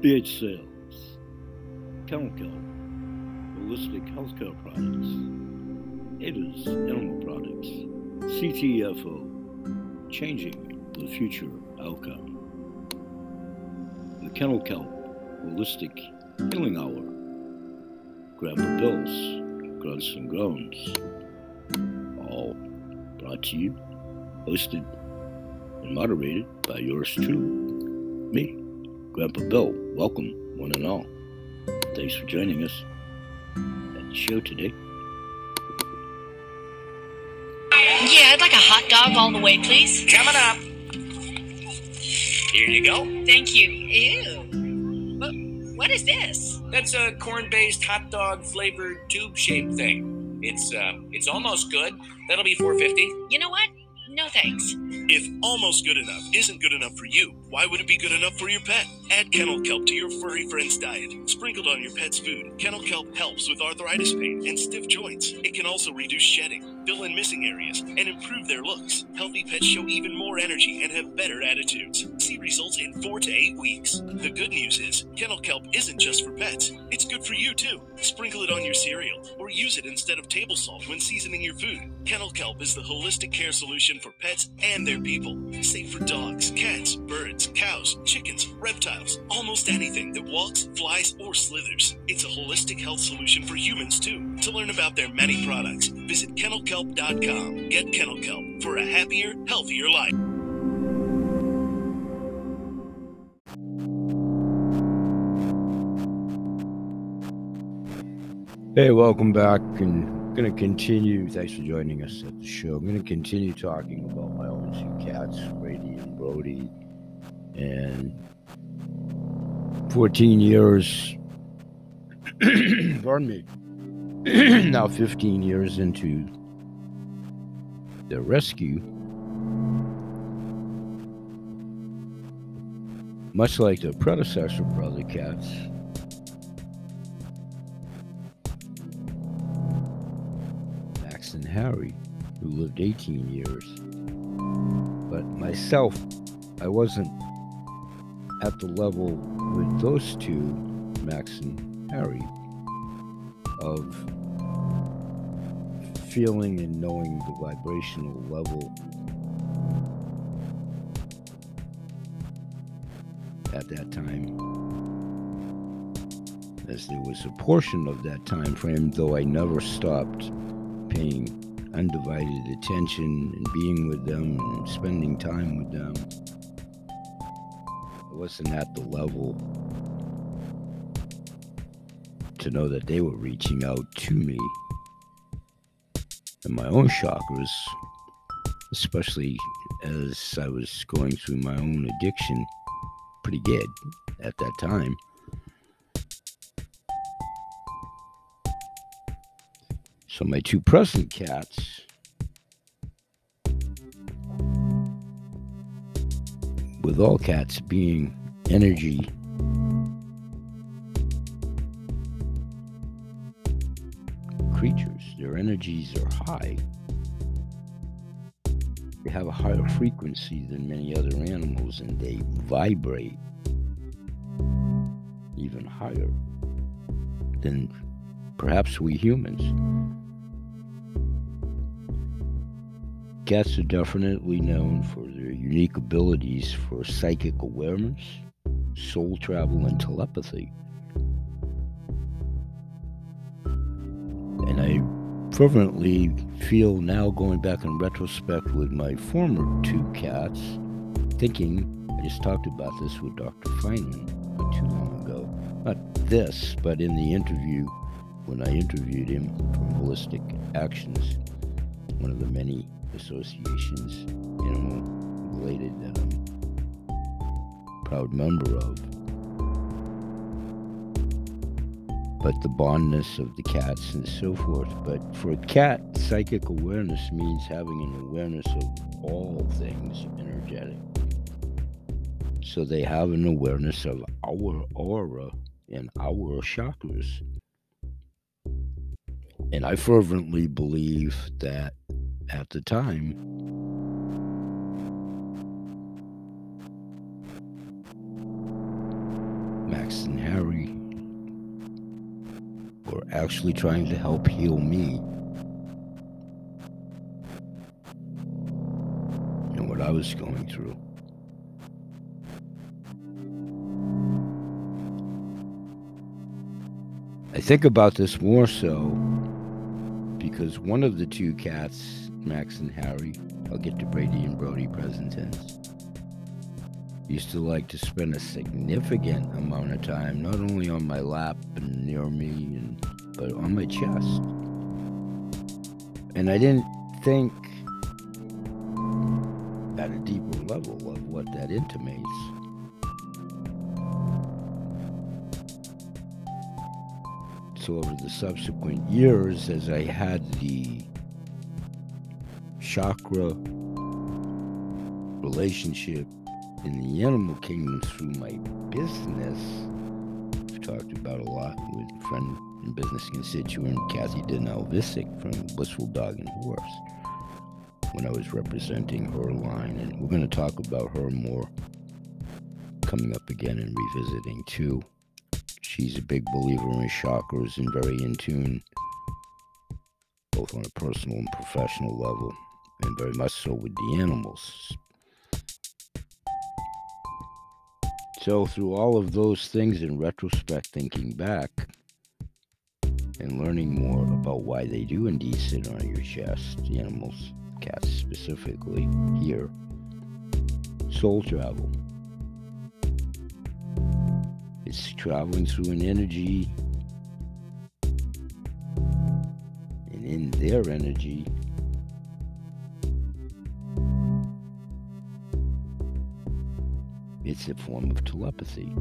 BH Sales, Kennel Kelp, Holistic Healthcare Products, Ada's Animal Products, CTFO, Changing the Future Outcome. The Kennel Kelp Holistic Healing Hour, Grandpa Bill's Grunts and Groans, all brought to you, hosted, and moderated by yours truly, me, Grandpa Bill. Welcome, one and all. Thanks for joining us at the show today. Yeah, I'd like a hot dog all the way, please. Coming up. Here you go. Thank you. Ew. What, what is this? That's a corn-based hot dog flavored tube shaped thing. It's uh, it's almost good. That'll be 450. You know what? No thanks. If almost good enough isn't good enough for you, why would it be good enough for your pet? Add kennel kelp to your furry friend's diet. Sprinkled on your pet's food, kennel kelp helps with arthritis pain and stiff joints. It can also reduce shedding, fill in missing areas, and improve their looks. Healthy pets show even more energy and have better attitudes. See results in four to eight weeks. The good news is, kennel kelp isn't just for pets. It's good for you too. Sprinkle it on your cereal or use it instead of table salt when seasoning your food. Kennel kelp is the holistic care solution for pets and their people. Safe for dogs, cats, birds, cows, chickens, reptiles, almost anything that walks, flies, or slithers. It's a holistic health solution for humans too. To learn about their many products, visit kennelkelp.com. Get Kennel Kelp for a happier, healthier life. Hey, welcome back. And going to continue. Thanks for joining us at the show. I'm going to continue talking about my own two cats, Brady and Brody. And 14 years, pardon me, now 15 years into the rescue. Much like the predecessor brother cats, Max and Harry, who lived 18 years. But myself, I wasn't at the level with those two, Max and Harry, of feeling and knowing the vibrational level at that time as there was a portion of that time frame though i never stopped paying undivided attention and being with them and spending time with them wasn't at the level to know that they were reaching out to me. And my own chakras especially as i was going through my own addiction pretty good at that time. So my two present cats with all cats being energy creatures, their energies are high. They have a higher frequency than many other animals and they vibrate even higher than perhaps we humans. Cats are definitely known for their unique abilities for psychic awareness, soul travel, and telepathy. And I fervently feel now, going back in retrospect with my former two cats, thinking, I just talked about this with Dr. Feynman not too long ago. Not this, but in the interview when I interviewed him from Holistic Actions, one of the many associations, animal related that I'm a proud member of. But the bondness of the cats and so forth. But for a cat, psychic awareness means having an awareness of all things energetic. So they have an awareness of our aura and our chakras. And I fervently believe that at the time. Max and Harry were actually trying to help heal me. And what I was going through. I think about this more so because one of the two cats Max and Harry, I'll get to Brady and Brody present tense, used to like to spend a significant amount of time not only on my lap and near me, and, but on my chest. And I didn't think at a deeper level of what that intimates. So over the subsequent years, as I had the chakra relationship in the animal kingdom through my business, I've talked about a lot with friend and business constituent Kathy Denell Visick from Blissful Dog and Horse when I was representing her line. And we're going to talk about her more coming up again and revisiting too. She's a big believer in chakras and very in tune, both on a personal and professional level, and very much so with the animals. So, through all of those things in retrospect, thinking back and learning more about why they do indeed sit on your chest, the animals, cats specifically, here, soul travel. It's traveling through an energy, and in their energy, it's a form of telepathy.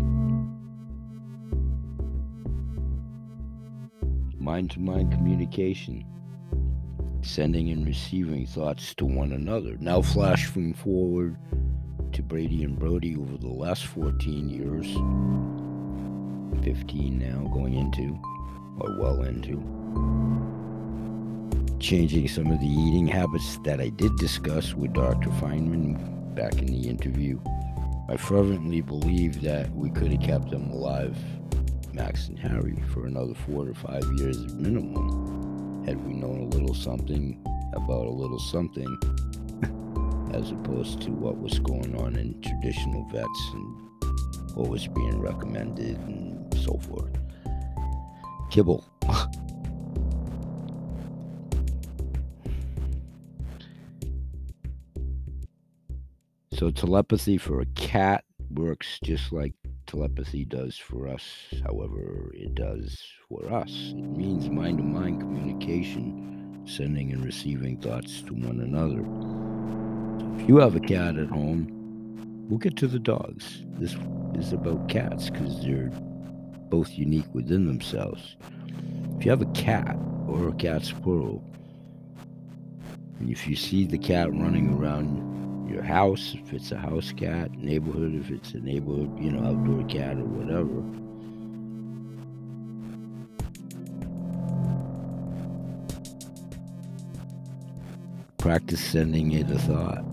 Mind to mind communication, sending and receiving thoughts to one another. Now, flashing forward to Brady and Brody over the last 14 years 15 now, going into, or well into. Changing some of the eating habits that I did discuss with Dr. Feynman back in the interview. I fervently believe that we could have kept them alive, Max and Harry, for another four to five years minimum, had we known a little something about a little something, as opposed to what was going on in traditional vets and what was being recommended and so forth. Kibble. so telepathy for a cat works just like telepathy does for us, however, it does for us. It means mind to mind communication, sending and receiving thoughts to one another. So if you have a cat at home, we'll get to the dogs. This is about cats because they're both unique within themselves. If you have a cat or a cat's plural, and if you see the cat running around your house, if it's a house cat, neighborhood, if it's a neighborhood, you know, outdoor cat or whatever, practice sending it a thought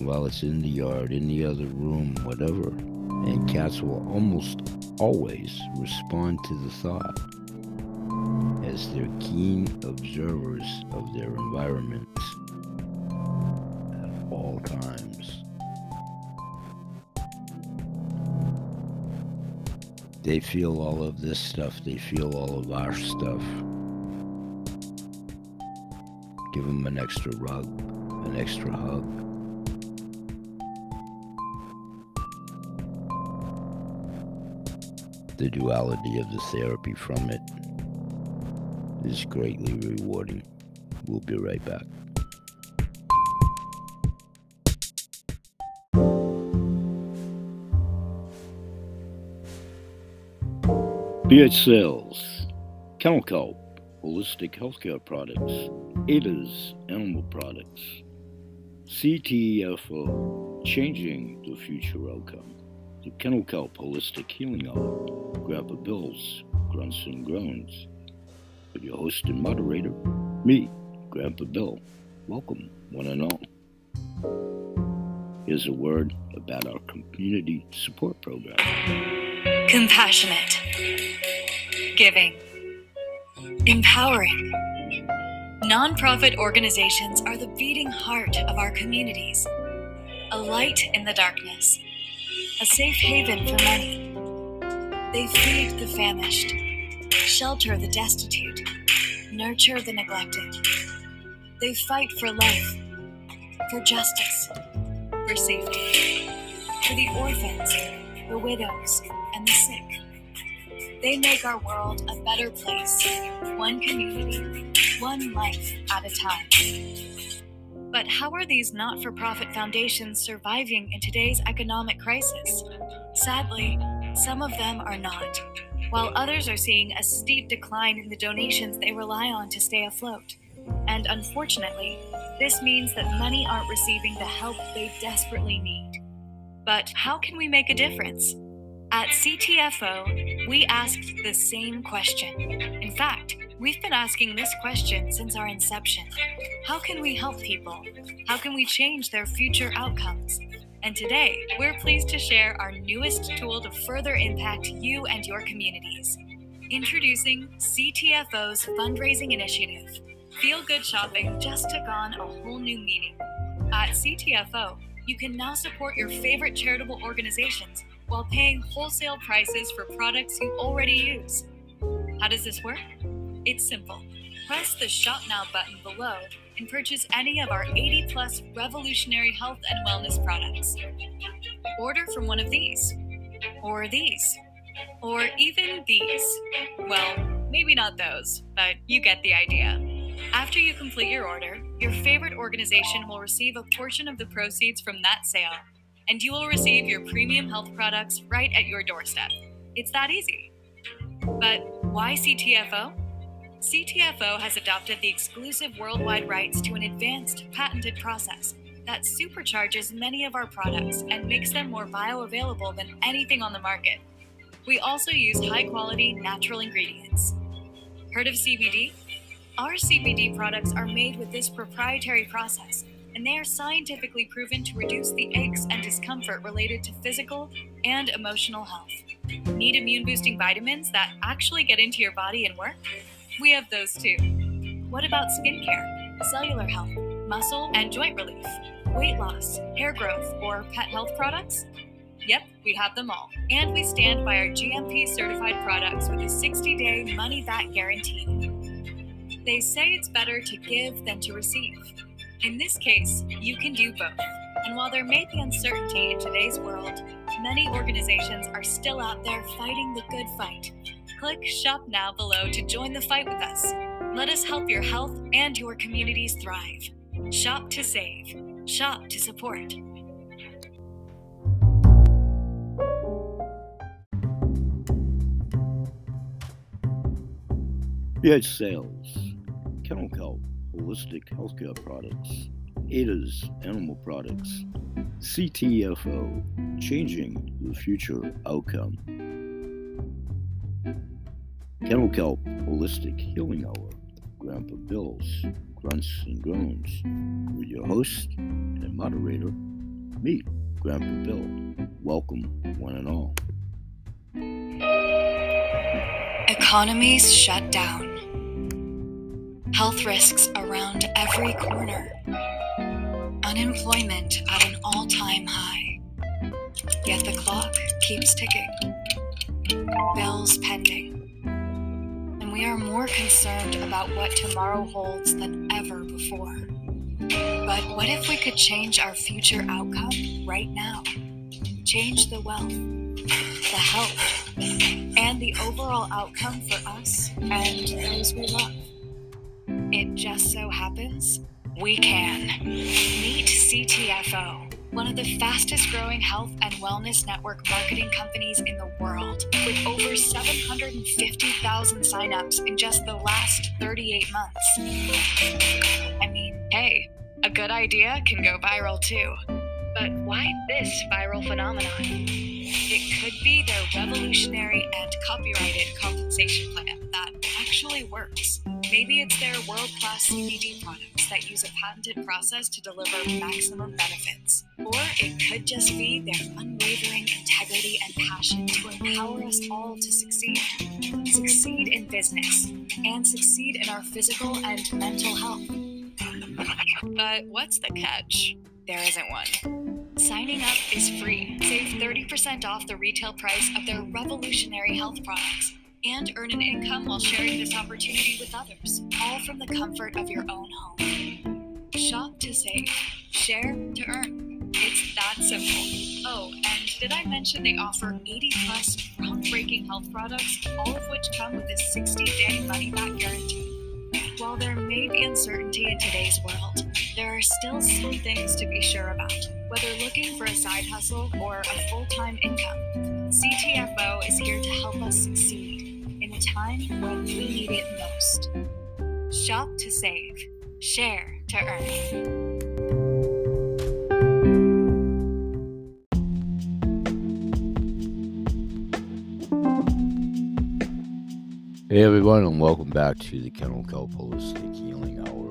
while it's in the yard, in the other room, whatever. And cats will almost always respond to the thought as they're keen observers of their environments times. They feel all of this stuff, they feel all of our stuff. Give them an extra rug, an extra hug. the duality of the therapy from it is greatly rewarding. We'll be right back. BH Sales, Kennel Kelp, Holistic Healthcare Products, ADA's Animal Products, CTFO, Changing the Future Outcome the Kennel Kelp Holistic Healing Hour, Grandpa Bill's Grunts and Groans. With your host and moderator, me, Grandpa Bill. Welcome, one and all. Here's a word about our community support program. Compassionate, giving, Empowering. Nonprofit organizations are the beating heart of our communities, a light in the darkness, a safe haven for many. They feed the famished, shelter the destitute, nurture the neglected. They fight for life, for justice, for safety, for the orphans, the widows, and the sick. They make our world a better place, one community, one life at a time. But how are these not for profit foundations surviving in today's economic crisis? Sadly, some of them are not, while others are seeing a steep decline in the donations they rely on to stay afloat. And unfortunately, this means that many aren't receiving the help they desperately need. But how can we make a difference? At CTFO, we asked the same question. In fact, we've been asking this question since our inception How can we help people? How can we change their future outcomes? And today, we're pleased to share our newest tool to further impact you and your communities. Introducing CTFO's fundraising initiative. Feel Good Shopping just took on a whole new meaning. At CTFO, you can now support your favorite charitable organizations while paying wholesale prices for products you already use. How does this work? It's simple. Press the Shop Now button below and purchase any of our 80 plus revolutionary health and wellness products. Order from one of these, or these, or even these. Well, maybe not those, but you get the idea. After you complete your order, your favorite organization will receive a portion of the proceeds from that sale, and you will receive your premium health products right at your doorstep. It's that easy. But why CTFO? CTFO has adopted the exclusive worldwide rights to an advanced patented process that supercharges many of our products and makes them more bioavailable than anything on the market. We also use high quality natural ingredients. Heard of CBD? Our CBD products are made with this proprietary process, and they are scientifically proven to reduce the aches and discomfort related to physical and emotional health. Need immune boosting vitamins that actually get into your body and work? We have those too. What about skincare, cellular health, muscle and joint relief, weight loss, hair growth, or pet health products? Yep, we have them all. And we stand by our GMP certified products with a 60 day money back guarantee. They say it's better to give than to receive. In this case, you can do both. And while there may be uncertainty in today's world, many organizations are still out there fighting the good fight Click Shop Now below to join the fight with us. Let us help your health and your communities thrive. Shop to save. Shop to support. BH Sales, Kennel Kelp, Holistic Healthcare Products, ADA's Animal Products, CTFO, Changing the Future Outcome. Kennel Kelp Holistic Healing Hour, Grandpa Bill's Grunts and Groans, with your host and moderator, me, Grandpa Bill. Welcome, one and all. Economies shut down. Health risks around every corner. Unemployment at an all time high. Yet the clock keeps ticking. Bills pending and we are more concerned about what tomorrow holds than ever before. But what if we could change our future outcome right now? Change the wealth, the health, and the overall outcome for us and those we love. It just so happens we can. Meet CTFO one of the fastest growing health and wellness network marketing companies in the world, with over 750,000 signups in just the last 38 months. I mean, hey, a good idea can go viral too. But why this viral phenomenon? It could be their revolutionary and copyrighted compensation plan that actually works. Maybe it's their world class CBD products that use a patented process to deliver maximum benefits. Or it could just be their unwavering integrity and passion to empower us all to succeed. Succeed in business and succeed in our physical and mental health. But what's the catch? There isn't one. Signing up is free. Save 30% off the retail price of their revolutionary health products and earn an income while sharing this opportunity with others, all from the comfort of your own home. Shop to save, share to earn. It's that simple. Oh, and did I mention they offer 80 plus groundbreaking health products, all of which come with a 60 day money back guarantee? While there may be uncertainty in today's world, there are still some things to be sure about. Whether looking for a side hustle or a full time income, CTFO is here to help us succeed in a time when we need it most. Shop to save, share to earn. Hey everyone, and welcome back to the Kennel Kelp Holistic Healing Hour.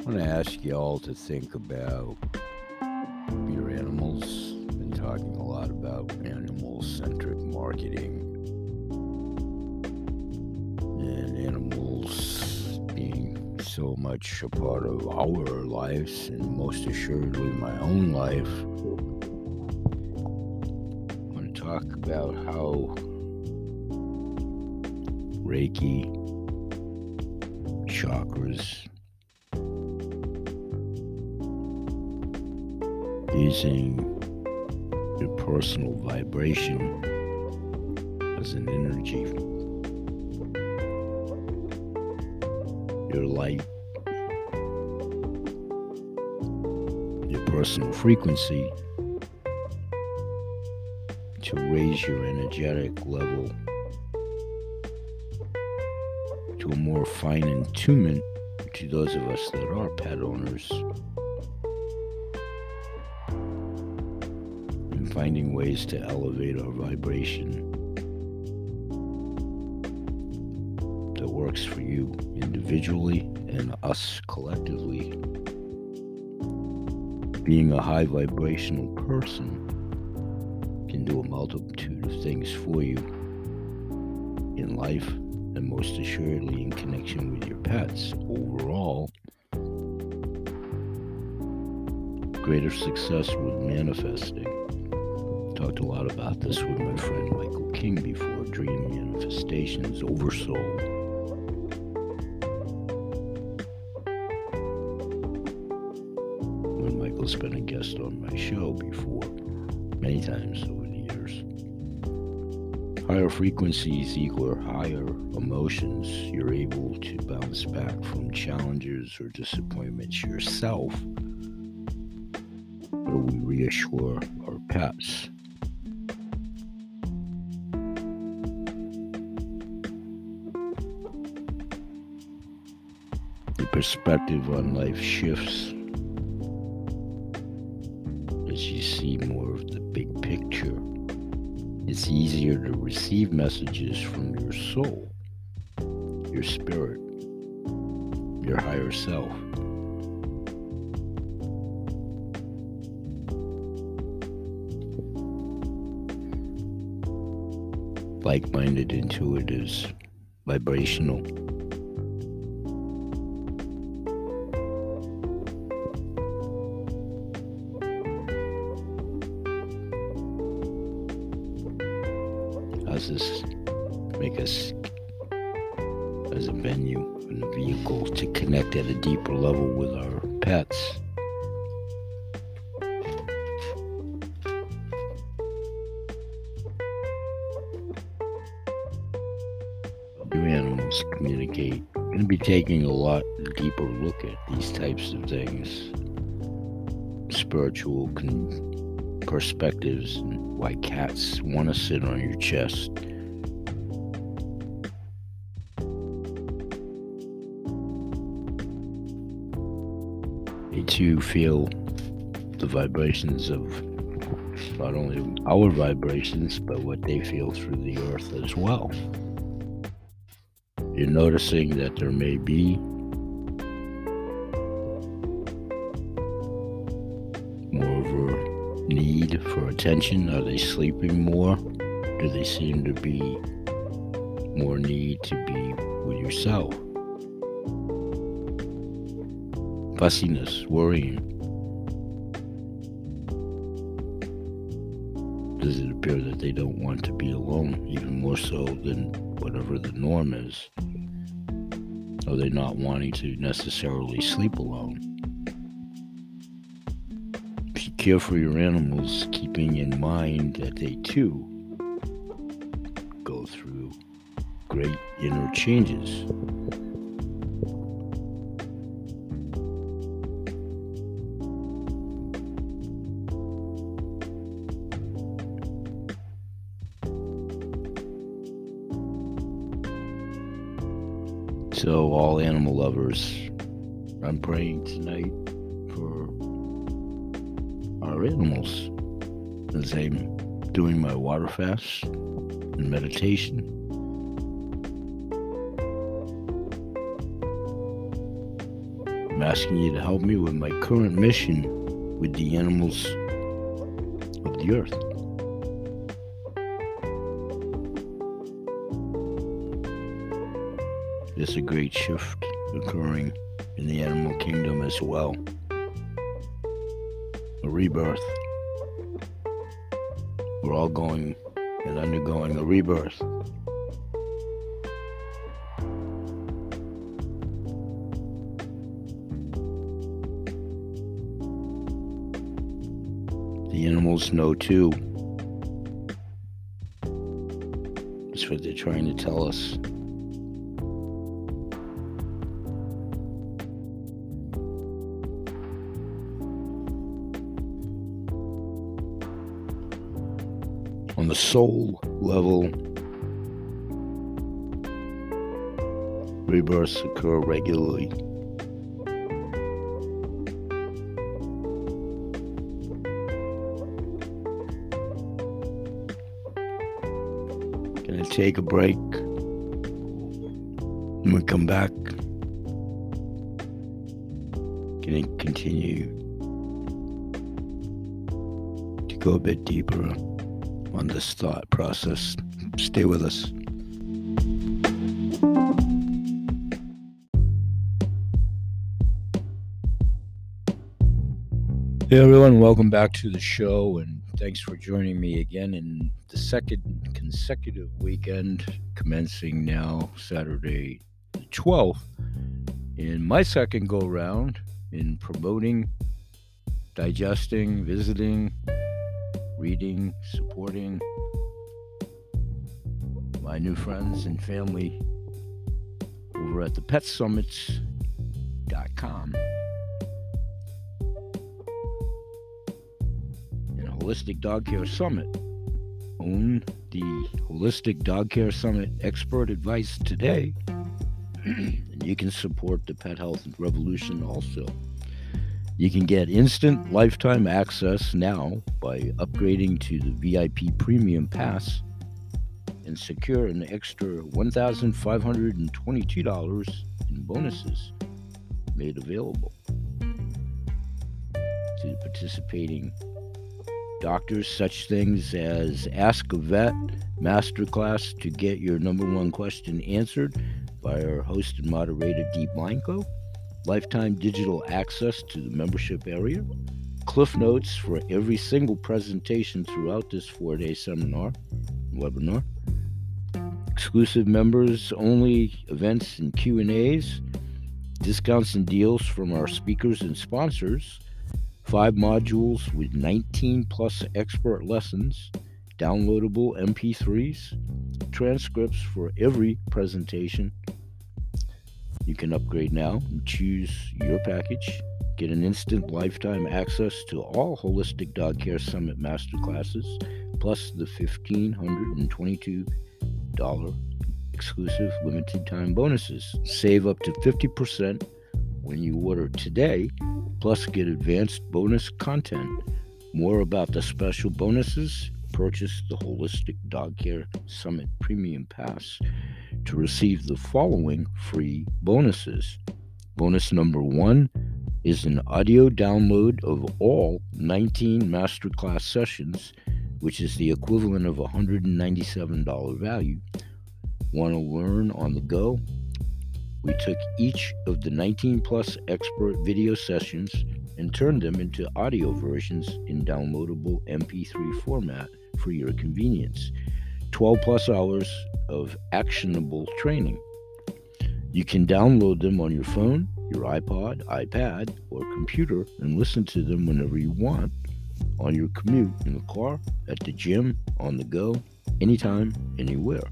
I want to ask you all to think about your animals. I've Been talking a lot about animal-centric marketing and animals being so much a part of our lives, and most assuredly my own life. I want to talk about how Reiki, chakras, using your personal vibration as an energy, your light, your personal frequency to raise your energetic level to a more fine attunement to those of us that are pet owners finding ways to elevate our vibration that works for you individually and us collectively. Being a high vibrational person can do a multitude of things for you in life and most assuredly in connection with your pets. Overall, greater success with manifesting. I talked a lot about this with my friend Michael King before Dream Manifestations Oversoul. When Michael's been a guest on my show before, many times over the years. Higher frequencies equal higher emotions. You're able to bounce back from challenges or disappointments yourself. But we reassure our pets. Perspective on life shifts as you see more of the big picture. It's easier to receive messages from your soul, your spirit, your higher self. Like minded intuitives, vibrational. Perspectives, and why cats want to sit on your chest. Too feel the vibrations of not only our vibrations, but what they feel through the earth as well. You're noticing that there may be need for attention? Are they sleeping more? Do they seem to be more need to be with yourself? Fussiness, worrying. Does it appear that they don't want to be alone, even more so than whatever the norm is? Are they not wanting to necessarily sleep alone? Care for your animals, keeping in mind that they too go through great inner changes. Fast and meditation. I'm asking you to help me with my current mission with the animals of the earth. There's a great shift occurring in the animal kingdom as well. A rebirth. We're all going and undergoing a rebirth. The animals know too. That's what they're trying to tell us. The soul level, rebirths occur regularly. Gonna take a break. When we come back, gonna continue to go a bit deeper on this thought process. Stay with us. Hey everyone, welcome back to the show and thanks for joining me again in the second consecutive weekend commencing now Saturday the 12th in my second go round in promoting, digesting, visiting, reading, supporting my new friends and family over at the petsummits.com and Holistic Dog Care Summit. Own the Holistic Dog Care Summit expert advice today, and you can support the pet health revolution also. You can get instant lifetime access now by upgrading to the VIP Premium Pass and secure an extra $1,522 in bonuses made available to participating doctors, such things as Ask a Vet Masterclass to get your number one question answered by our host and moderator, Dee Blanco lifetime digital access to the membership area, cliff notes for every single presentation throughout this four-day seminar webinar, exclusive members only events and Q&As, discounts and deals from our speakers and sponsors, five modules with 19 plus expert lessons, downloadable MP3s, transcripts for every presentation, you can upgrade now and choose your package. Get an instant lifetime access to all Holistic Dog Care Summit masterclasses, plus the $1,522 exclusive limited time bonuses. Save up to 50% when you order today, plus get advanced bonus content. More about the special bonuses purchase the Holistic Dog Care Summit Premium Pass to receive the following free bonuses. Bonus number one is an audio download of all 19 masterclass sessions, which is the equivalent of $197 value. Want to learn on the go? We took each of the 19 plus expert video sessions and turned them into audio versions in downloadable MP3 format for your convenience. 12 plus hours of actionable training. You can download them on your phone, your iPod, iPad, or computer and listen to them whenever you want on your commute, in the car, at the gym, on the go, anytime, anywhere.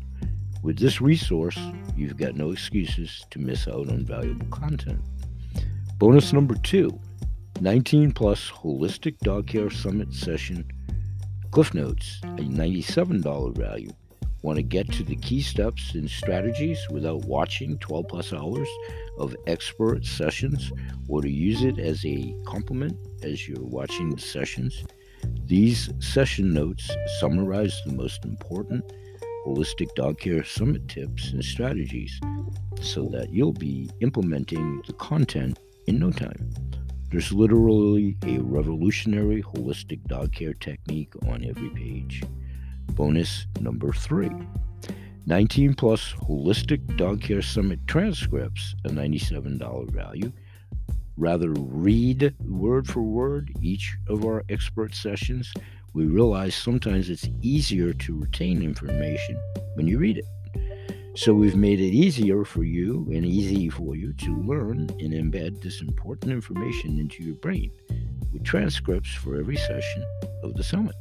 With this resource, you've got no excuses to miss out on valuable content. Bonus number two 19 plus Holistic Dog Care Summit Session Cliff Notes, a $97 value. Want to get to the key steps and strategies without watching 12 plus hours of expert sessions or to use it as a complement as you're watching the sessions? These session notes summarize the most important holistic dog care summit tips and strategies so that you'll be implementing the content in no time. There's literally a revolutionary holistic dog care technique on every page. Bonus number three 19 plus holistic dog care summit transcripts, a $97 value. Rather, read word for word each of our expert sessions. We realize sometimes it's easier to retain information when you read it. So we've made it easier for you and easy for you to learn and embed this important information into your brain with transcripts for every session of the summit.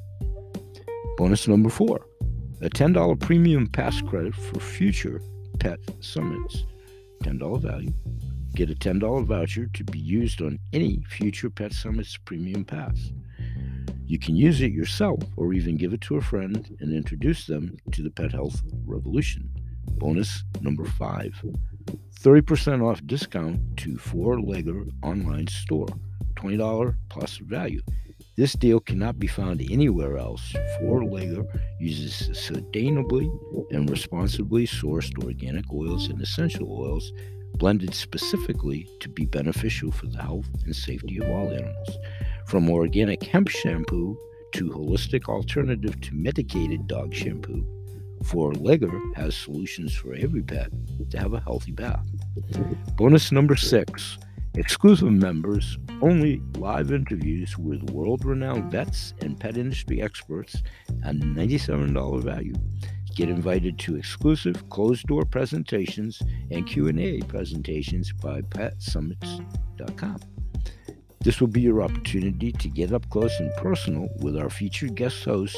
Bonus number four a $10 premium pass credit for future pet summits. $10 value. Get a $10 voucher to be used on any future Pet Summits premium pass. You can use it yourself or even give it to a friend and introduce them to the pet health revolution. Bonus number five 30% off discount to Four Legger online store, $20 plus value. This deal cannot be found anywhere else. Four Legger uses sustainably and responsibly sourced organic oils and essential oils blended specifically to be beneficial for the health and safety of all animals. From organic hemp shampoo to holistic alternative to medicated dog shampoo, Four Legger has solutions for every pet to have a healthy bath. Bonus number six exclusive members, only live interviews with world renowned vets and pet industry experts at $97 value. Get invited to exclusive closed-door presentations and Q&A presentations by petsummits.com. This will be your opportunity to get up close and personal with our featured guest hosts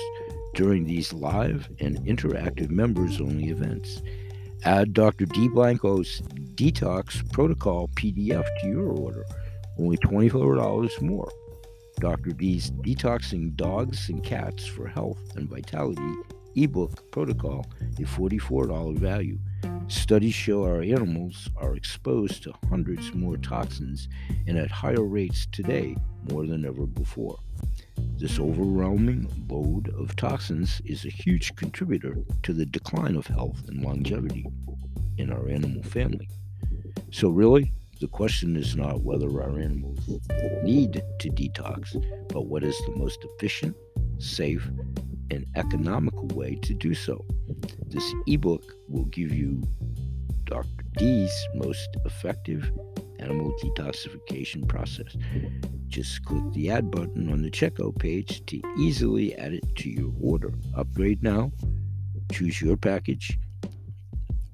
during these live and interactive members only events. Add Dr. D. Blanco's Detox Protocol PDF to your order, only $24 more. Dr. D's Detoxing Dogs and Cats for Health and Vitality ebook protocol, a $44 value. Studies show our animals are exposed to hundreds more toxins and at higher rates today more than ever before. This overwhelming load of toxins is a huge contributor to the decline of health and longevity in our animal family. So, really, the question is not whether our animals need to detox, but what is the most efficient, safe, and economical way to do so. This ebook will give you Dr. D's most effective animal detoxification process. Just click the add button on the checkout page to easily add it to your order. Upgrade now, choose your package.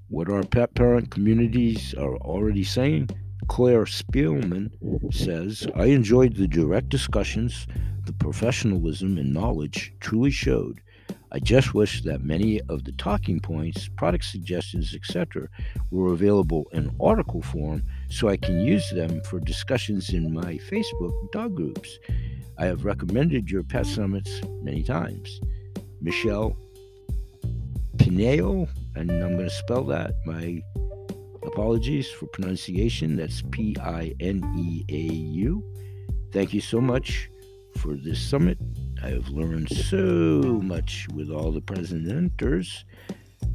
What our pet parent communities are already saying, Claire Spielman says, I enjoyed the direct discussions, the professionalism and knowledge truly showed I just wish that many of the talking points, product suggestions, etc., were available in article form so I can use them for discussions in my Facebook dog groups. I have recommended your pet summits many times. Michelle Pineau, and I'm going to spell that. My apologies for pronunciation. That's P I N E A U. Thank you so much for this summit. I have learned so much with all the presenters,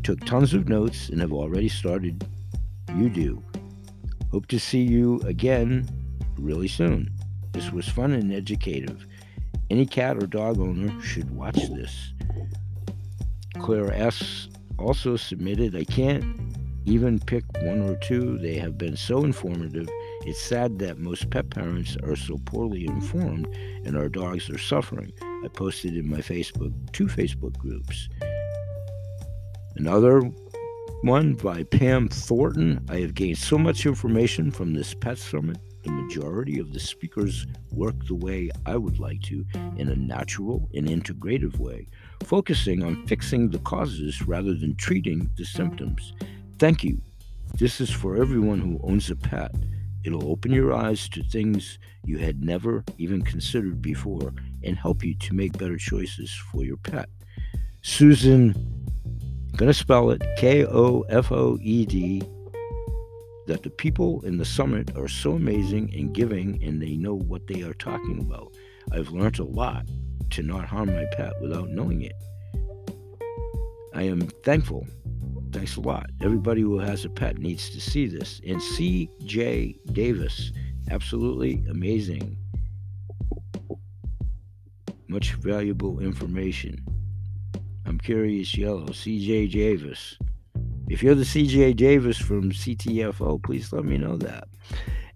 took tons of notes, and have already started. You do. Hope to see you again really soon. This was fun and educative. Any cat or dog owner should watch this. Claire S. also submitted, I can't even pick one or two. They have been so informative. It's sad that most pet parents are so poorly informed and our dogs are suffering. I posted in my Facebook, two Facebook groups. Another one by Pam Thornton. I have gained so much information from this pet summit. The majority of the speakers work the way I would like to, in a natural and integrative way, focusing on fixing the causes rather than treating the symptoms. Thank you. This is for everyone who owns a pet. It'll open your eyes to things you had never even considered before and help you to make better choices for your pet. Susan, going to spell it K O F O E D, that the people in the summit are so amazing and giving and they know what they are talking about. I've learned a lot to not harm my pet without knowing it. I am thankful Thanks a lot. Everybody who has a pet needs to see this. And C.J. Davis, absolutely amazing. Much valuable information. I'm curious yellow. C.J. Davis. If you're the C.J. Davis from CTFO, please let me know that.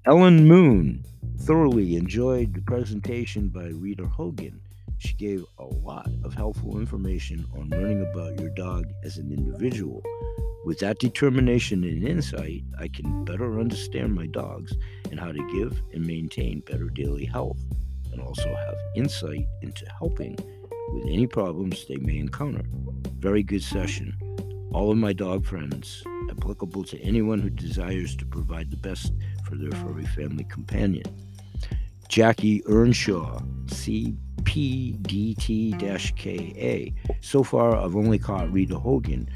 Ellen Moon thoroughly enjoyed the presentation by Rita Hogan. She gave a lot of helpful information on learning about your dog as an individual. With that determination and insight, I can better understand my dogs and how to give and maintain better daily health, and also have insight into helping with any problems they may encounter. Very good session. All of my dog friends, applicable to anyone who desires to provide the best for their furry family companion. Jackie Earnshaw, C PDT-KA. So far, I've only caught Rita Hogan.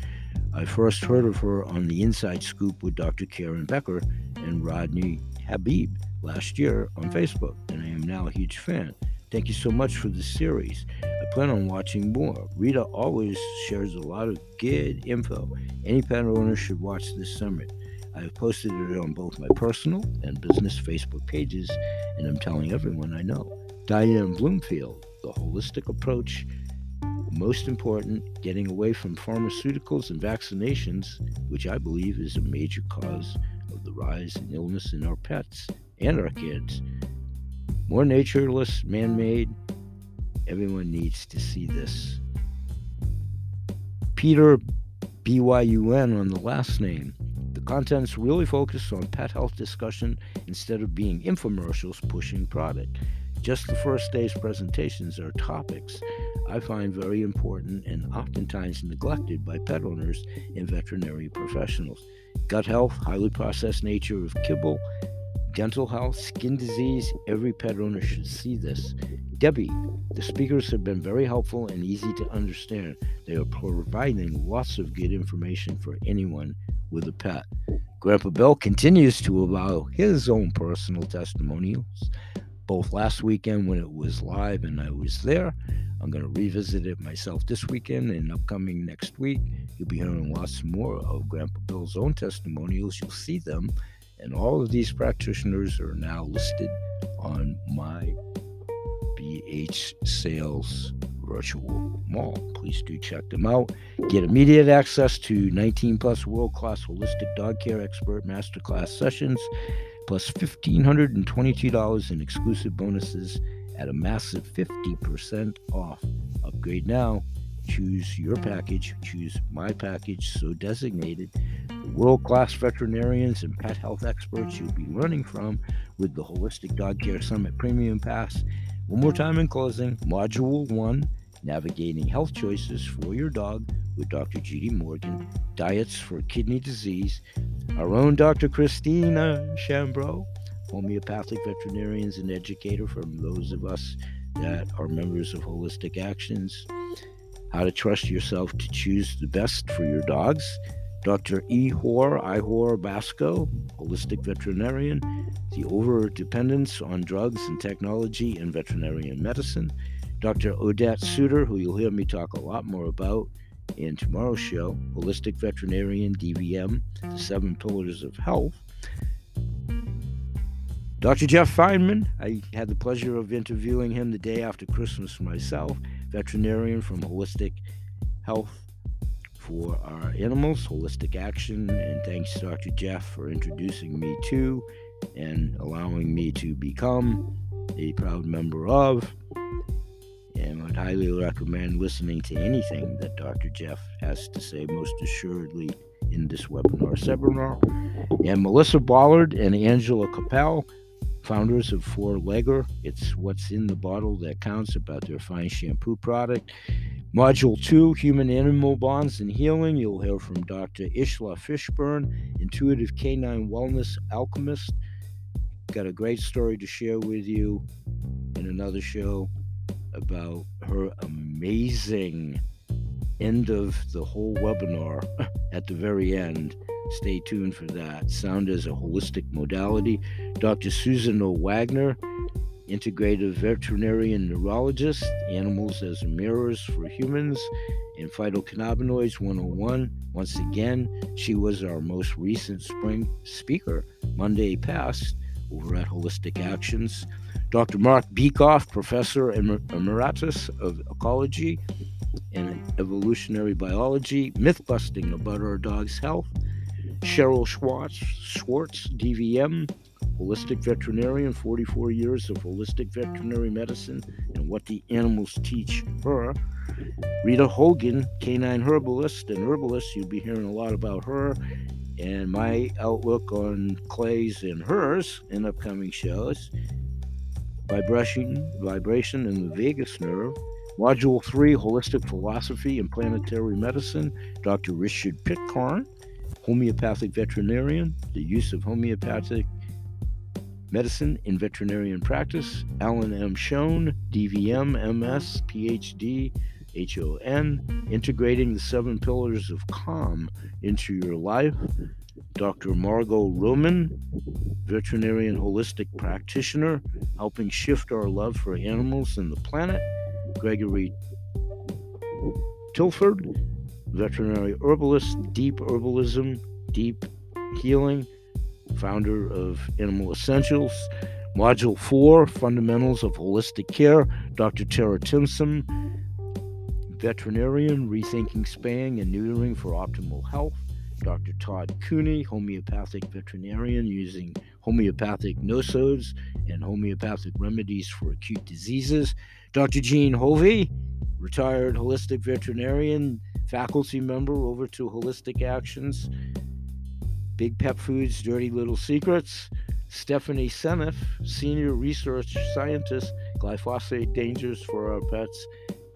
I first heard of her on the Inside Scoop with Dr. Karen Becker and Rodney Habib last year on Facebook, and I am now a huge fan. Thank you so much for the series. I plan on watching more. Rita always shares a lot of good info. Any pet owner should watch this summit. I have posted it on both my personal and business Facebook pages, and I'm telling everyone I know. Diane Bloomfield, the holistic approach, most important, getting away from pharmaceuticals and vaccinations, which I believe is a major cause of the rise in illness in our pets and our kids. More natureless, man made. Everyone needs to see this. Peter BYUN on the last name. The contents really focus on pet health discussion instead of being infomercials pushing product. Just the first day's presentations are topics I find very important and oftentimes neglected by pet owners and veterinary professionals. Gut health, highly processed nature of kibble, dental health, skin disease, every pet owner should see this. Debbie, the speakers have been very helpful and easy to understand. They are providing lots of good information for anyone with a pet. Grandpa Bill continues to allow his own personal testimonials both last weekend when it was live and I was there. I'm going to revisit it myself this weekend and upcoming next week. You'll be hearing lots more of Grandpa Bill's own testimonials. You'll see them. And all of these practitioners are now listed on my BH Sales virtual mall. Please do check them out. Get immediate access to 19 plus world class holistic dog care expert masterclass sessions plus $1,522 in exclusive bonuses at a massive 50% off. Upgrade now. Choose your package. Choose my package, so designated. The world class veterinarians and pet health experts you'll be learning from with the Holistic Dog Care Summit Premium Pass. One more time in closing Module 1 Navigating Health Choices for Your Dog with Dr. Judy Morgan, Diets for Kidney Disease, our own Dr. Christina Chambreau, homeopathic veterinarians and educator from those of us that are members of Holistic Actions, how to trust yourself to choose the best for your dogs. Dr. Ihor Ihor Basko, holistic veterinarian, the over dependence on drugs and technology in veterinarian medicine. Dr. Odette Suter, who you'll hear me talk a lot more about, in tomorrow's show Holistic Veterinarian DVM, The Seven Pillars of Health. Dr. Jeff Feinman, I had the pleasure of interviewing him the day after Christmas myself, veterinarian from Holistic Health for Our Animals, Holistic Action, and thanks to Dr. Jeff for introducing me to and allowing me to become a proud member of. And I'd highly recommend listening to anything that Dr. Jeff has to say, most assuredly in this webinar seminar. And Melissa Ballard and Angela Capel, founders of Four Legger. It's what's in the bottle that counts about their fine shampoo product. Module 2 Human Animal Bonds and Healing. You'll hear from Dr. Ishla Fishburn, Intuitive Canine Wellness Alchemist. Got a great story to share with you in another show about her amazing end of the whole webinar at the very end. Stay tuned for that. Sound as a holistic modality. Dr. Susan O. Wagner, integrative veterinarian neurologist, animals as mirrors for humans, and phytocannabinoids 101. Once again, she was our most recent spring speaker Monday past over at Holistic Actions. Dr. Marc Bekoff, professor emeritus of ecology and evolutionary biology, myth busting about our dog's health. Cheryl Schwartz, Schwartz, DVM, holistic veterinarian, 44 years of holistic veterinary medicine and what the animals teach her. Rita Hogan, canine herbalist and herbalist, you'll be hearing a lot about her and my outlook on clays and hers in upcoming shows. Vibration, vibration in the vagus nerve. Module 3, Holistic Philosophy and Planetary Medicine, Dr. Richard Pitcairn, homeopathic veterinarian, the use of homeopathic medicine in veterinarian practice, Allen M. Schoen, DVM, MS, PhD, HON, integrating the seven pillars of calm into your life. Dr. Margo Roman, veterinarian and holistic practitioner, helping shift our love for animals and the planet. Gregory Tilford, veterinary herbalist, deep herbalism, deep healing, founder of Animal Essentials. Module 4 Fundamentals of Holistic Care, Dr. Tara Timpson, veterinarian, rethinking spaying and neutering for optimal health. Dr. Todd Cooney, homeopathic veterinarian, using homeopathic nosodes and homeopathic remedies for acute diseases. Dr. Jean Hofve, retired holistic veterinarian, faculty member over to Holistic Actions, Big Pet Foods, Dirty Little Secrets. Stephanie Seneff, senior research scientist, glyphosate dangers for our pets.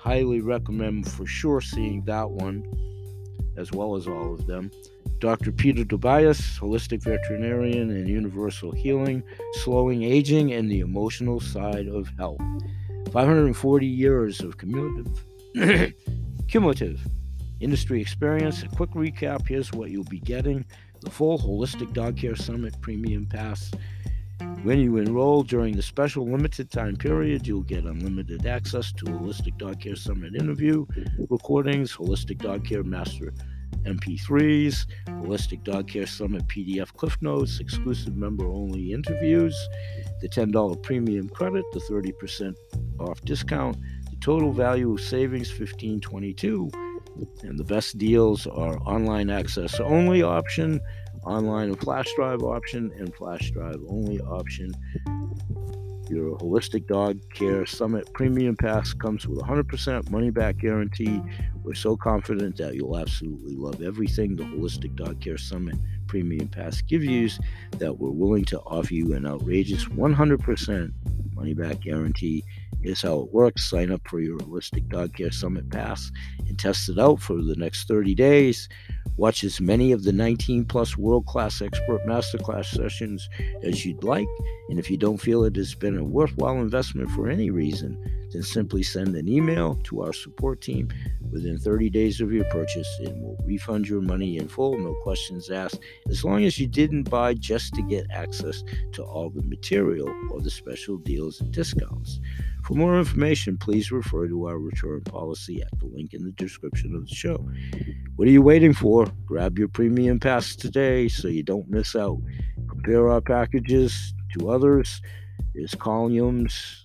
Highly recommend for sure seeing that one, as well as all of them. Dr. Peter Tobias, holistic veterinarian and universal healing, slowing aging, and the emotional side of health. 540 years of cumulative, cumulative industry experience. A quick recap here's what you'll be getting the full Holistic Dog Care Summit Premium Pass. When you enroll during the special limited time period, you'll get unlimited access to Holistic Dog Care Summit interview recordings, Holistic Dog Care Master MP3s, Holistic Dog Care Summit PDF Cliff Notes, exclusive member only interviews, the $10 premium credit, the 30% off discount, the total value of savings 1522 and the best deals are online access only option, online and flash drive option, and flash drive only option. Your Holistic Dog Care Summit Premium Pass comes with 100% money back guarantee. We're so confident that you'll absolutely love everything the Holistic Dog Care Summit Premium Pass gives you that we're willing to offer you an outrageous 100% money back guarantee. Here's how it works sign up for your Holistic Dog Care Summit Pass and test it out for the next 30 days. Watch as many of the 19 plus world class expert masterclass sessions as you'd like. And if you don't feel it has been a worthwhile investment for any reason, then simply send an email to our support team within 30 days of your purchase and we'll refund your money in full, no questions asked, as long as you didn't buy just to get access to all the material or the special deals and discounts. For more information, please refer to our return policy at the link in the description of the show. What are you waiting for? Grab your premium pass today so you don't miss out. Compare our packages, to others. There's columns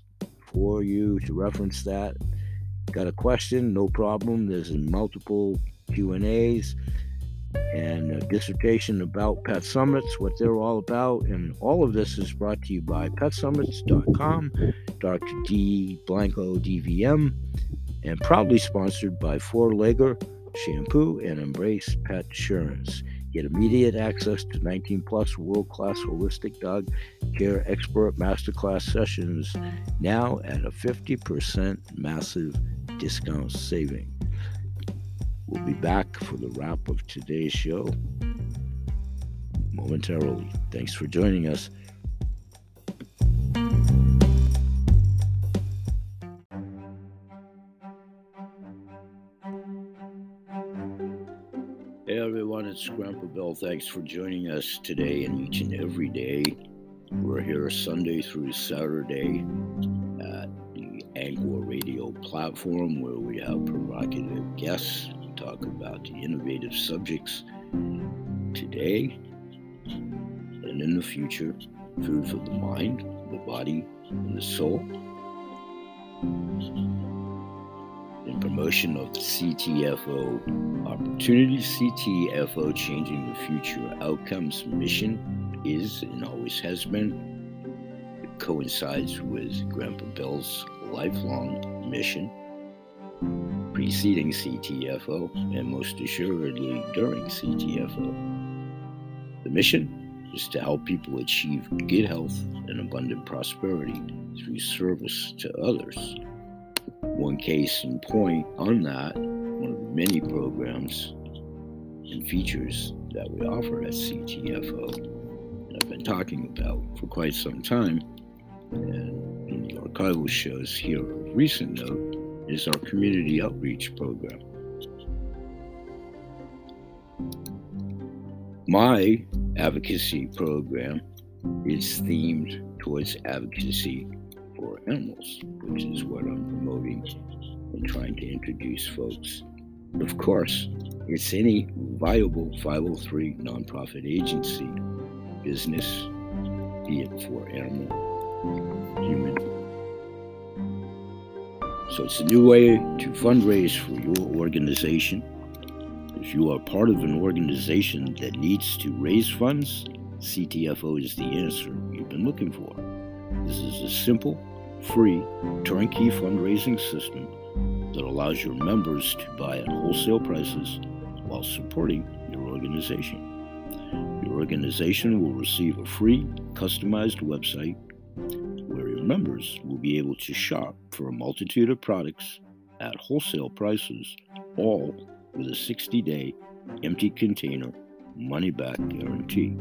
for you to reference that. Got a question? No problem. There's multiple Q and A's and a dissertation about Pet Summits, what they're all about. And all of this is brought to you by PetSummits.com, Dr. Dee Blanco DVM, and proudly sponsored by Four Legger Shampoo and Embrace Pet Insurance. Get immediate access to 19 plus world class holistic dog care expert masterclass sessions now at a 50% massive discount saving. We'll be back for the wrap of today's show momentarily. Thanks for joining us. Everyone, it's Grandpa Bill. Thanks for joining us today and each and every day. We're here Sunday through Saturday at the Anchor Radio platform where we have provocative guests talk about the innovative subjects today and in the future food for the mind, the body, and the soul. In promotion of CTFO opportunity, CTFO Changing the Future Outcomes mission is and always has been. It coincides with Grandpa Bill's lifelong mission preceding CTFO and most assuredly during CTFO. The mission is to help people achieve good health and abundant prosperity through service to others. One case in point on that, one of the many programs and features that we offer at CTFO, and I've been talking about for quite some time, and in the archival shows here of recent note, is our community outreach program. My advocacy program is themed towards advocacy for animals, which is what I'm promoting and trying to introduce folks. Of course, it's any viable 503 nonprofit agency, business, be it for animal, human, so it's a new way to fundraise for your organization. If you are part of an organization that needs to raise funds, CTFO is the answer you've been looking for. This is a simple, free, turnkey fundraising system that allows your members to buy at wholesale prices while supporting your organization. Your organization will receive a free, customized website where your members will be able to shop for a multitude of products at wholesale prices, all with a 60 day empty container money back guarantee.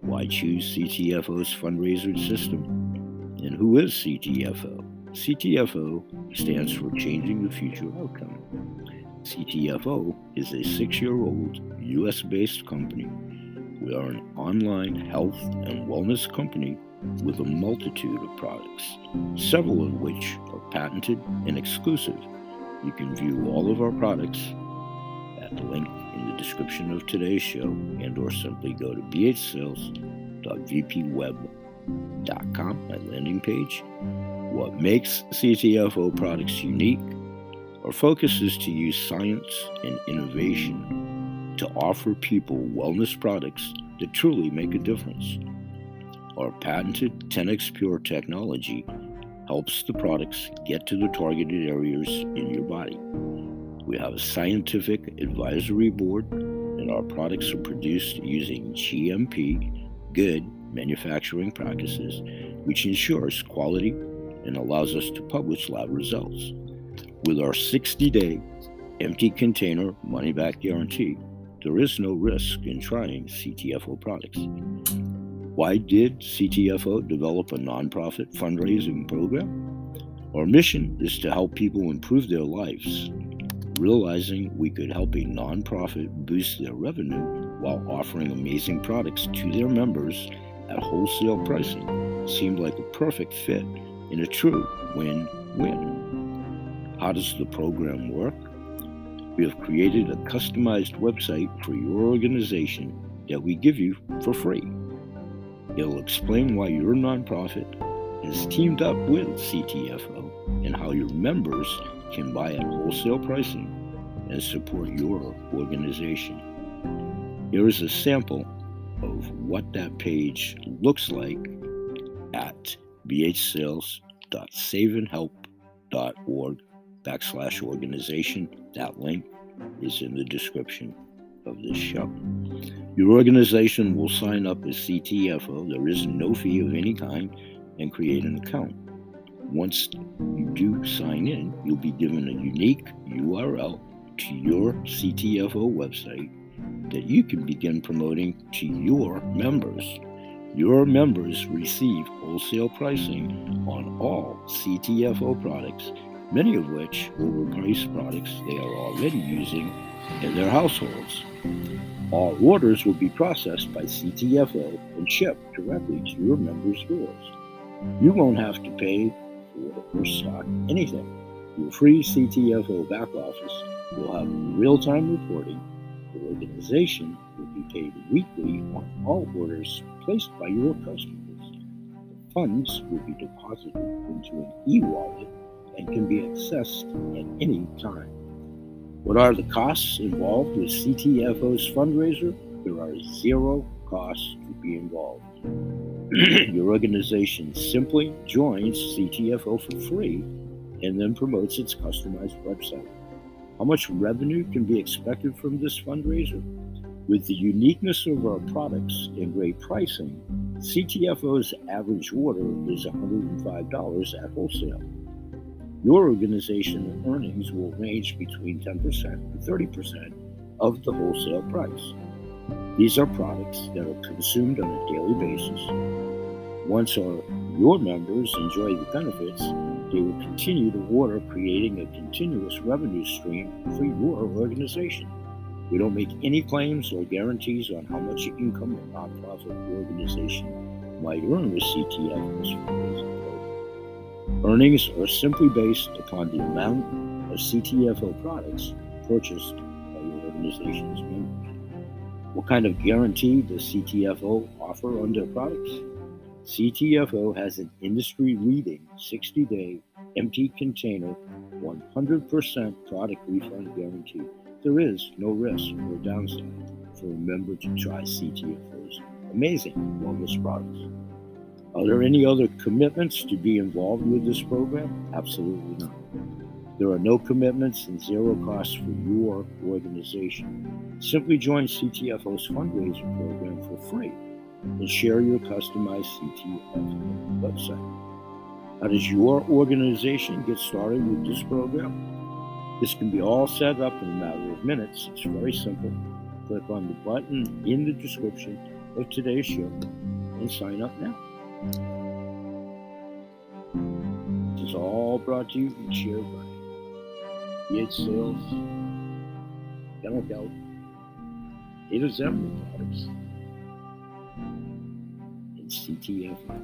Why choose CTFO's fundraiser system? And who is CTFO? CTFO stands for Changing the Future Outcome. CTFO is a six year old US based company. We are an online health and wellness company with a multitude of products, several of which are patented and exclusive. You can view all of our products at the link in the description of today's show and or simply go to bhsales.vpweb.com, my landing page. What makes CTFO products unique? Our focus is to use science and innovation to offer people wellness products that truly make a difference. Our patented 10x Pure technology helps the products get to the targeted areas in your body. We have a scientific advisory board, and our products are produced using GMP, good manufacturing practices, which ensures quality and allows us to publish lab results. With our 60 day empty container money back guarantee, there is no risk in trying CTFO products. Why did CTFO develop a nonprofit fundraising program? Our mission is to help people improve their lives. Realizing we could help a nonprofit boost their revenue while offering amazing products to their members at wholesale pricing seemed like a perfect fit and a true win win. How does the program work? We have created a customized website for your organization that we give you for free. It'll explain why your nonprofit has teamed up with CTFO and how your members can buy at wholesale pricing and support your organization. Here is a sample of what that page looks like at bhsales.saveandhelp.org backslash organization. That link is in the description of this show. Your organization will sign up as CTFO. There is no fee of any kind and create an account. Once you do sign in, you'll be given a unique URL to your CTFO website that you can begin promoting to your members. Your members receive wholesale pricing on all CTFO products, many of which will replace products they are already using in their households. All orders will be processed by CTFO and shipped directly to your members' doors. You won't have to pay or stock anything. Your free CTFO back office will have real time reporting. The organization will be paid weekly on all orders placed by your customers. The funds will be deposited into an e wallet and can be accessed at any time. What are the costs involved with CTFO's fundraiser? There are zero costs to be involved. Your organization simply joins CTFO for free and then promotes its customized website. How much revenue can be expected from this fundraiser? With the uniqueness of our products and great pricing, CTFO's average order is $105 at wholesale. Your organization earnings will range between 10% and 30% of the wholesale price. These are products that are consumed on a daily basis. Once our, your members enjoy the benefits, they will continue to order, creating a continuous revenue stream for your organization. We don't make any claims or guarantees on how much income a nonprofit organization might earn with program. Earnings are simply based upon the amount of CTFO products purchased by your organization's members. What kind of guarantee does CTFO offer on their products? CTFO has an industry leading 60 day empty container 100% product refund guarantee. There is no risk or downside So remember to try CTFO's amazing wellness products. Are there any other commitments to be involved with this program? Absolutely not. There are no commitments and zero costs for your organization. Simply join CTFO's fundraiser program for free and share your customized CTFO website. How does your organization get started with this program? This can be all set up in a matter of minutes. It's very simple. Click on the button in the description of today's show and sign up now. This is all brought to you and shared by BH Sales, Dental Gelt, Ada Zimmer Products, and CTFO,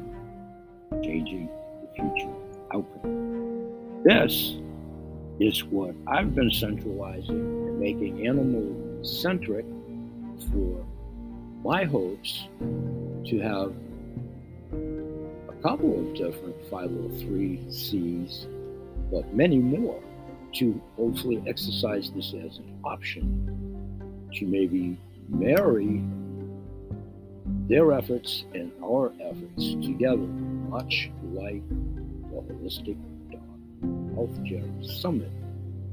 changing the future outcome. This is what I've been centralizing and making animal centric for my hopes to have a couple of different 503Cs, but many more to hopefully exercise this as an option to maybe marry their efforts and our efforts together, much like the Holistic Dog Healthcare Summit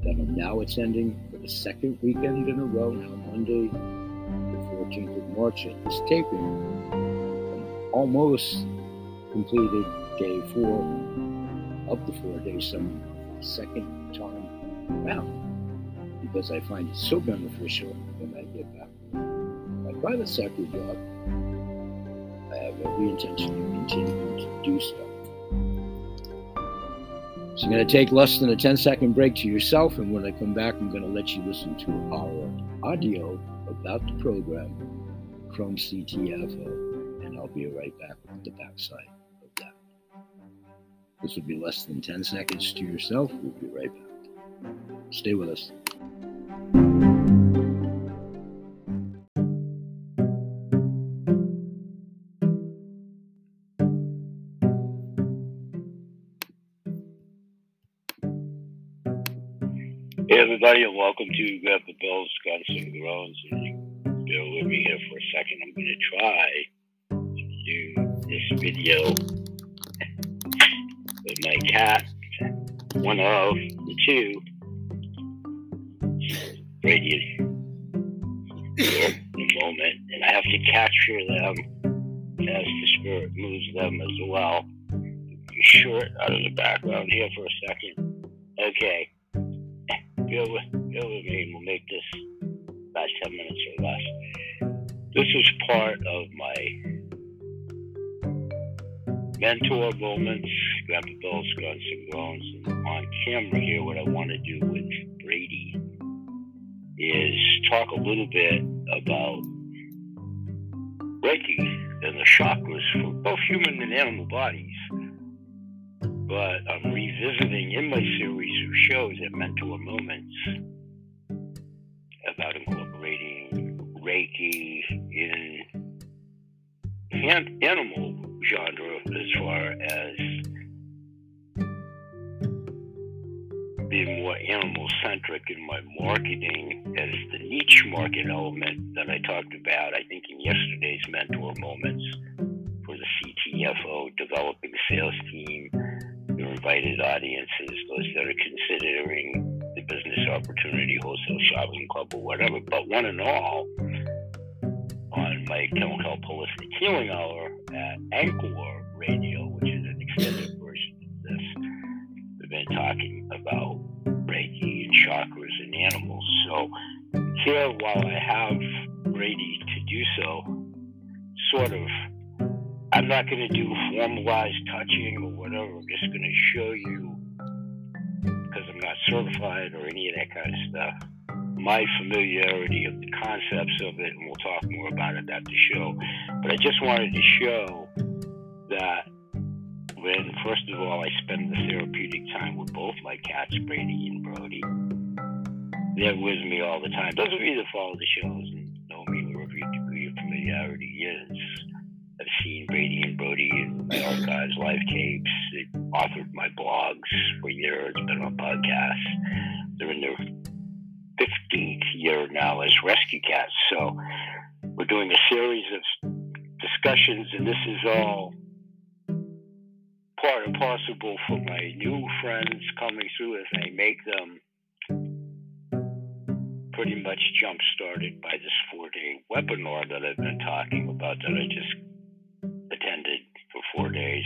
that now attending for the second weekend in a row now, Monday, the 14th of March at this taping. Almost completed day four of the four day summit second time around because I find it so beneficial when I get back my private sector job uh, I have every intention of continuing to do so. So I'm going to take less than a 10 second break to yourself, and when I come back, I'm going to let you listen to our audio about the program from CTFO, and I'll be right back with the backside of that. This will be less than 10 seconds to yourself. We'll be right back. Stay with us. Hey, everybody, and welcome to Grab the Bill, Guns, and Groans. And you bear with me here for a second. I'm going to try to do this video with my cat, one of the two. Brady is the moment, and I have to capture them as the spirit moves them as well. Short out of the background here for a second. Okay bear with, bear with me and we'll make this about 10 minutes or less. This is part of my mentor moments, Grandpa Bill's Guns and Groans. On camera here, what I want to do with Brady is talk a little bit about Reiki and the chakras for both human and animal bodies. But I'm revisiting in my series of shows at Mentor Moments about incorporating Reiki in animal genre as far as being more animal centric in my marketing as the niche market element that I talked about, I think, in yesterday's mentor moments for the CTFO, developing sales team, invited audiences, those that are considering the business opportunity, wholesale shopping club, or whatever. But one and all, on my Chemical Holistic Healing Hour at Anchor Radio, which is an extended talking about Reiki and chakras and animals. So here, while I have Brady to do so, sort of I'm not going to do formalized touching or whatever. I'm just going to show you, because I'm not certified or any of that kind of stuff, my familiarity of the concepts of it, and we'll talk more about it at the show. But I just wanted to show that when, first of all, I spend the therapeutic time with both my cats, Brady and Brody, they're with me all the time. Those of you that follow the shows and know me, wherever your degree of familiarity is, I've seen Brady and Brody in my archives, live tapes. They authored my blogs for years, been on podcasts. They're in their 15th year now as rescue cats. So we're doing a series of discussions, and this is all part impossible for my new friends coming through as I make them. Pretty much jump started by this four day webinar that I've been talking about that I just attended for four days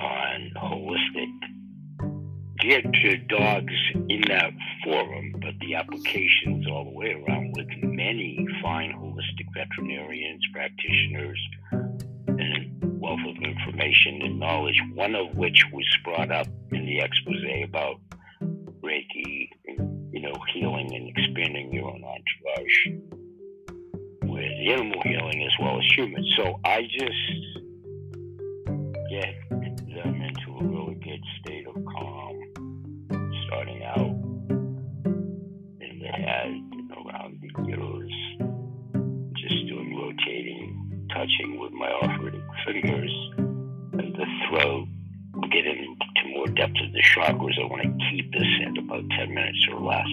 on holistic get to dogs in that forum, but the applications all the way around with many fine holistic veterinarians, practitioners, wealth of information and knowledge, one of which was brought up in the expose about Reiki, you know, healing and expanding your own entourage with animal healing as well as human. So I just get them into fingers, and the throat. Get into more depth of the chakras. I want to keep this at about 10 minutes or less.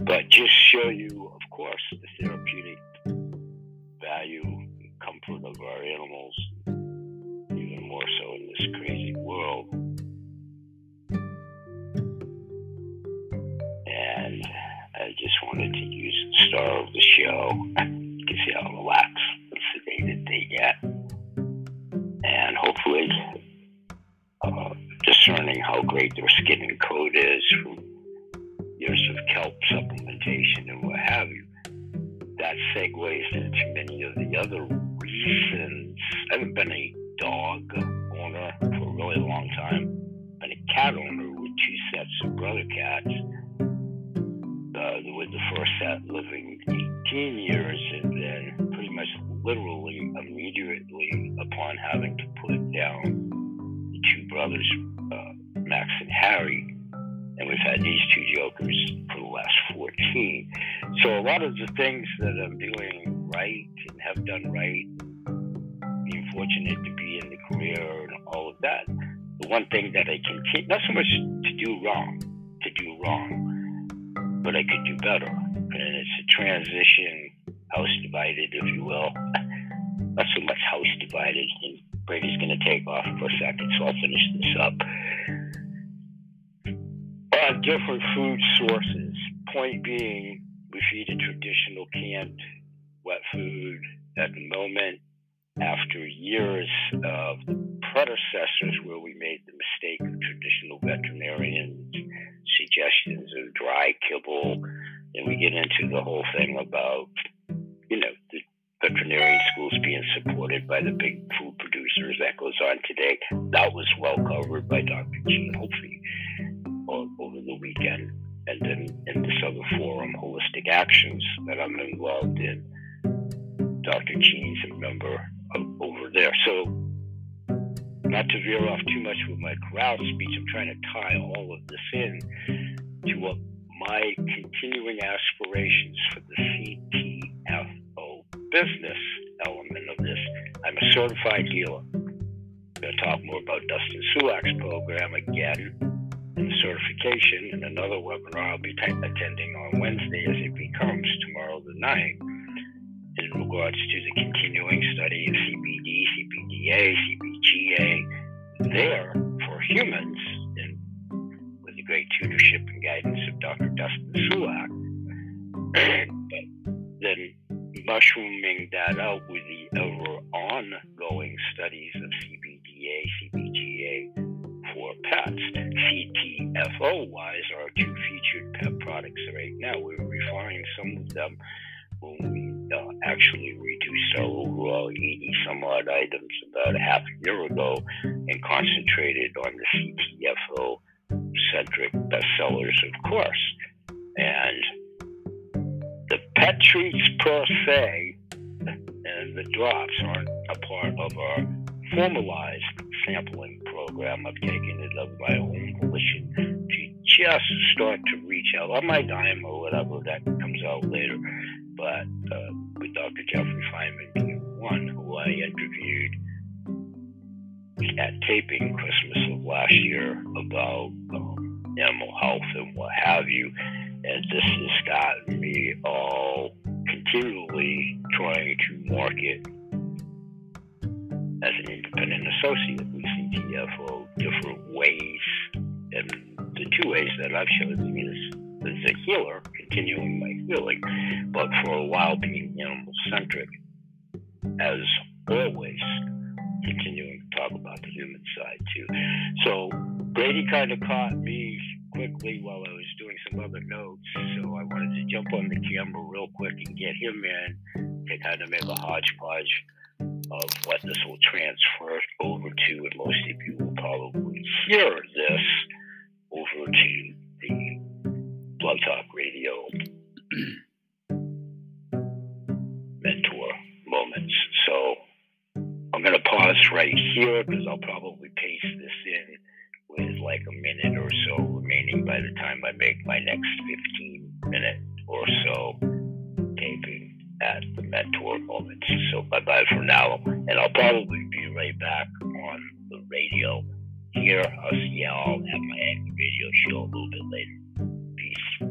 But just show you, of brothers, uh, Max and Harry, and we've had these two jokers for the last 14. So a lot of the things that I'm doing right and have done right, being fortunate to be in the career and all of that, the one thing that I can't—not so much to do wrong, to do wrong, but I could do better. And it's a transition, house divided, if you will. Not so much house divided, and Brady's going to take off for a second, so I'll finish this up. Uh, different food sources. Point being, we feed a traditional canned wet food at the moment after years of predecessors where we made the mistake of traditional veterinarian suggestions of dry kibble, and we get into the whole thing about, you know, the veterinarian schools being supported by the big food That goes on today. That was well covered by Dr. Jean Hofve over the weekend. And then in this other forum, Holistic Actions, that I'm involved in, Dr. Jean's a member over there. So, not to veer off too much with my crowd speech, I'm trying to tie all of this in to what my continuing aspirations for the CTFO business element of this. I'm a certified dealer. I'm going to talk more about Dustin Sulak's program again and certification in another webinar I'll be t- attending on Wednesday as it becomes tomorrow the 9th in regards to the continuing study of CBD, CBDA, CBGA there for humans and with the great tutorship and guidance of Dr. Dustin Sulak. but then mushrooming that out with the ever ongoing studies of CBDA, CBGA for pets. CTFO wise, our two featured pet products right now, we're refining some of them when we uh, actually reduced our overall 80 some odd items about a half a year ago and concentrated on the CTFO centric bestsellers, of course. And the pet treats per se and the drops aren't a part of our formalized sampling program. I've taken it of my own volition to just start to reach out on my dime or whatever that comes out later but uh, with Dr. Jeffrey Feinman one who I interviewed at taping Christmas of last year about um, animal health and what have you. And this has gotten me all continually trying to market as an independent associate with CTFO different ways. And the two ways that I've chosen is as a healer, continuing my healing, but for a while being animal centric, as always, continuing to talk about the human side too. So Brady kind of caught me quickly while I was doing some other notes, so I wanted to jump on the camera real quick and get him in to kind of make a hodgepodge of what this will transfer over to, and most of you will probably hear this over to the Blog Talk Radio mentor moments. So I'm going to pause right here because I'll probably like a minute or so remaining by the time I make my next 15 minute or so taping at the mentor moments. So bye bye for now. And I'll probably be right back on the radio here. I'll see y'all at my radio show a little bit later. Peace.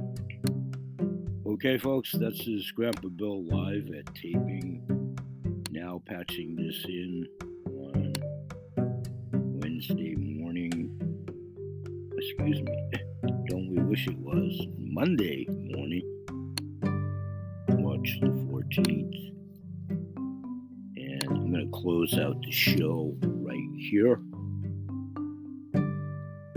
Okay, folks, that's his Grandpa Bill live at taping. Now patching this in on Wednesday morning. Excuse me. Don't we wish it was Monday morning, March the 14th. And I'm going to close out the show right here.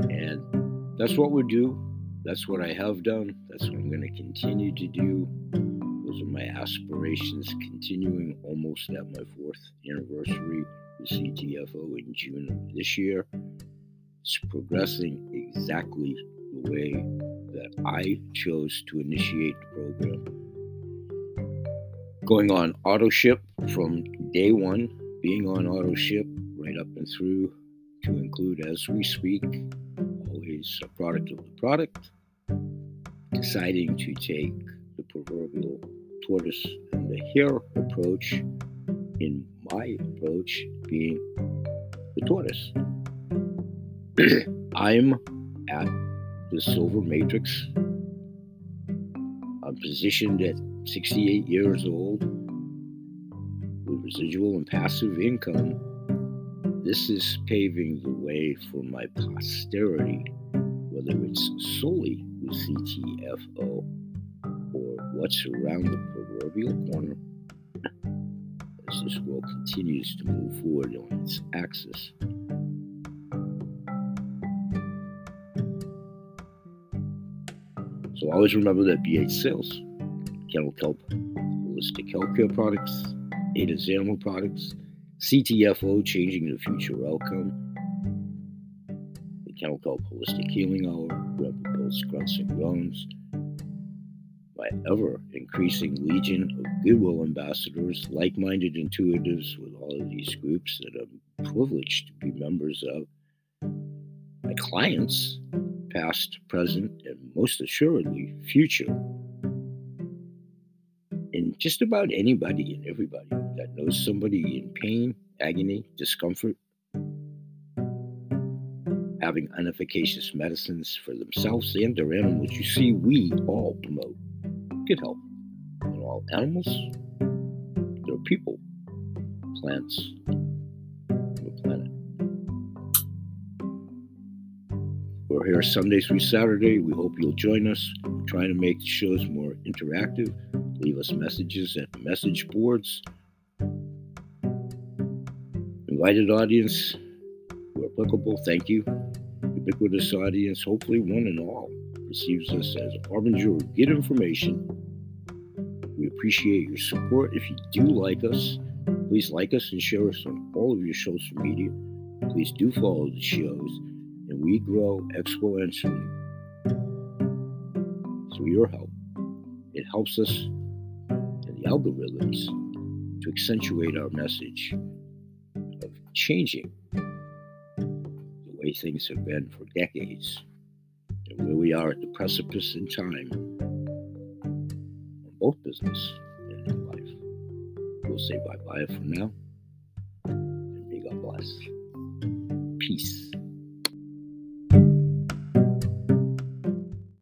And that's what we do that's what I have done. That's what I'm going to continue to do. Those are my aspirations, continuing almost at my fourth anniversary with CTFO in June of this year. It's progressing exactly the way that I chose to initiate the program. Going on auto ship from day one, being on auto ship right up and through to include as we speak always a product of the product, deciding to take the proverbial tortoise and the hare approach, in my approach being the tortoise. I'm at the silver matrix. I'm positioned at 68 years old with residual and passive income. This is paving the way for my posterity, whether it's solely with CTFO or what's around the proverbial corner as this world continues to move forward on its axis. Always remember that BH Sales, Kennel Kelp, Holistic Healthcare Products, Ada's Animal Products, CTFO, Changing the Future Outcome, the Kennel Kelp Holistic Healing Hour, Grandpa Bill's Grunts and Groans, my ever increasing legion of goodwill ambassadors, like minded intuitives with all of these groups that I'm privileged to be members of, my clients, past, present, most assuredly future. And just about anybody and everybody that knows somebody in pain, agony, discomfort, having unefficacious medicines for themselves and their animals. You see, we all promote good health in all animals, there are people, plants, We're Sunday through Saturday. We hope you'll join us. We're trying to make the shows more interactive. Leave us messages at message boards. Invited audience, where applicable, thank you. Ubiquitous audience, hopefully one and all, receives us as a harbinger of good information. We appreciate your support. If you do like us, please like us and share us on all of your social media. Please do follow the shows we grow exponentially through your help. It helps us and the algorithms to accentuate our message of changing the way things have been for decades and where we are at the precipice in time in both business and in life. We'll say bye bye for now and may God bless. Peace.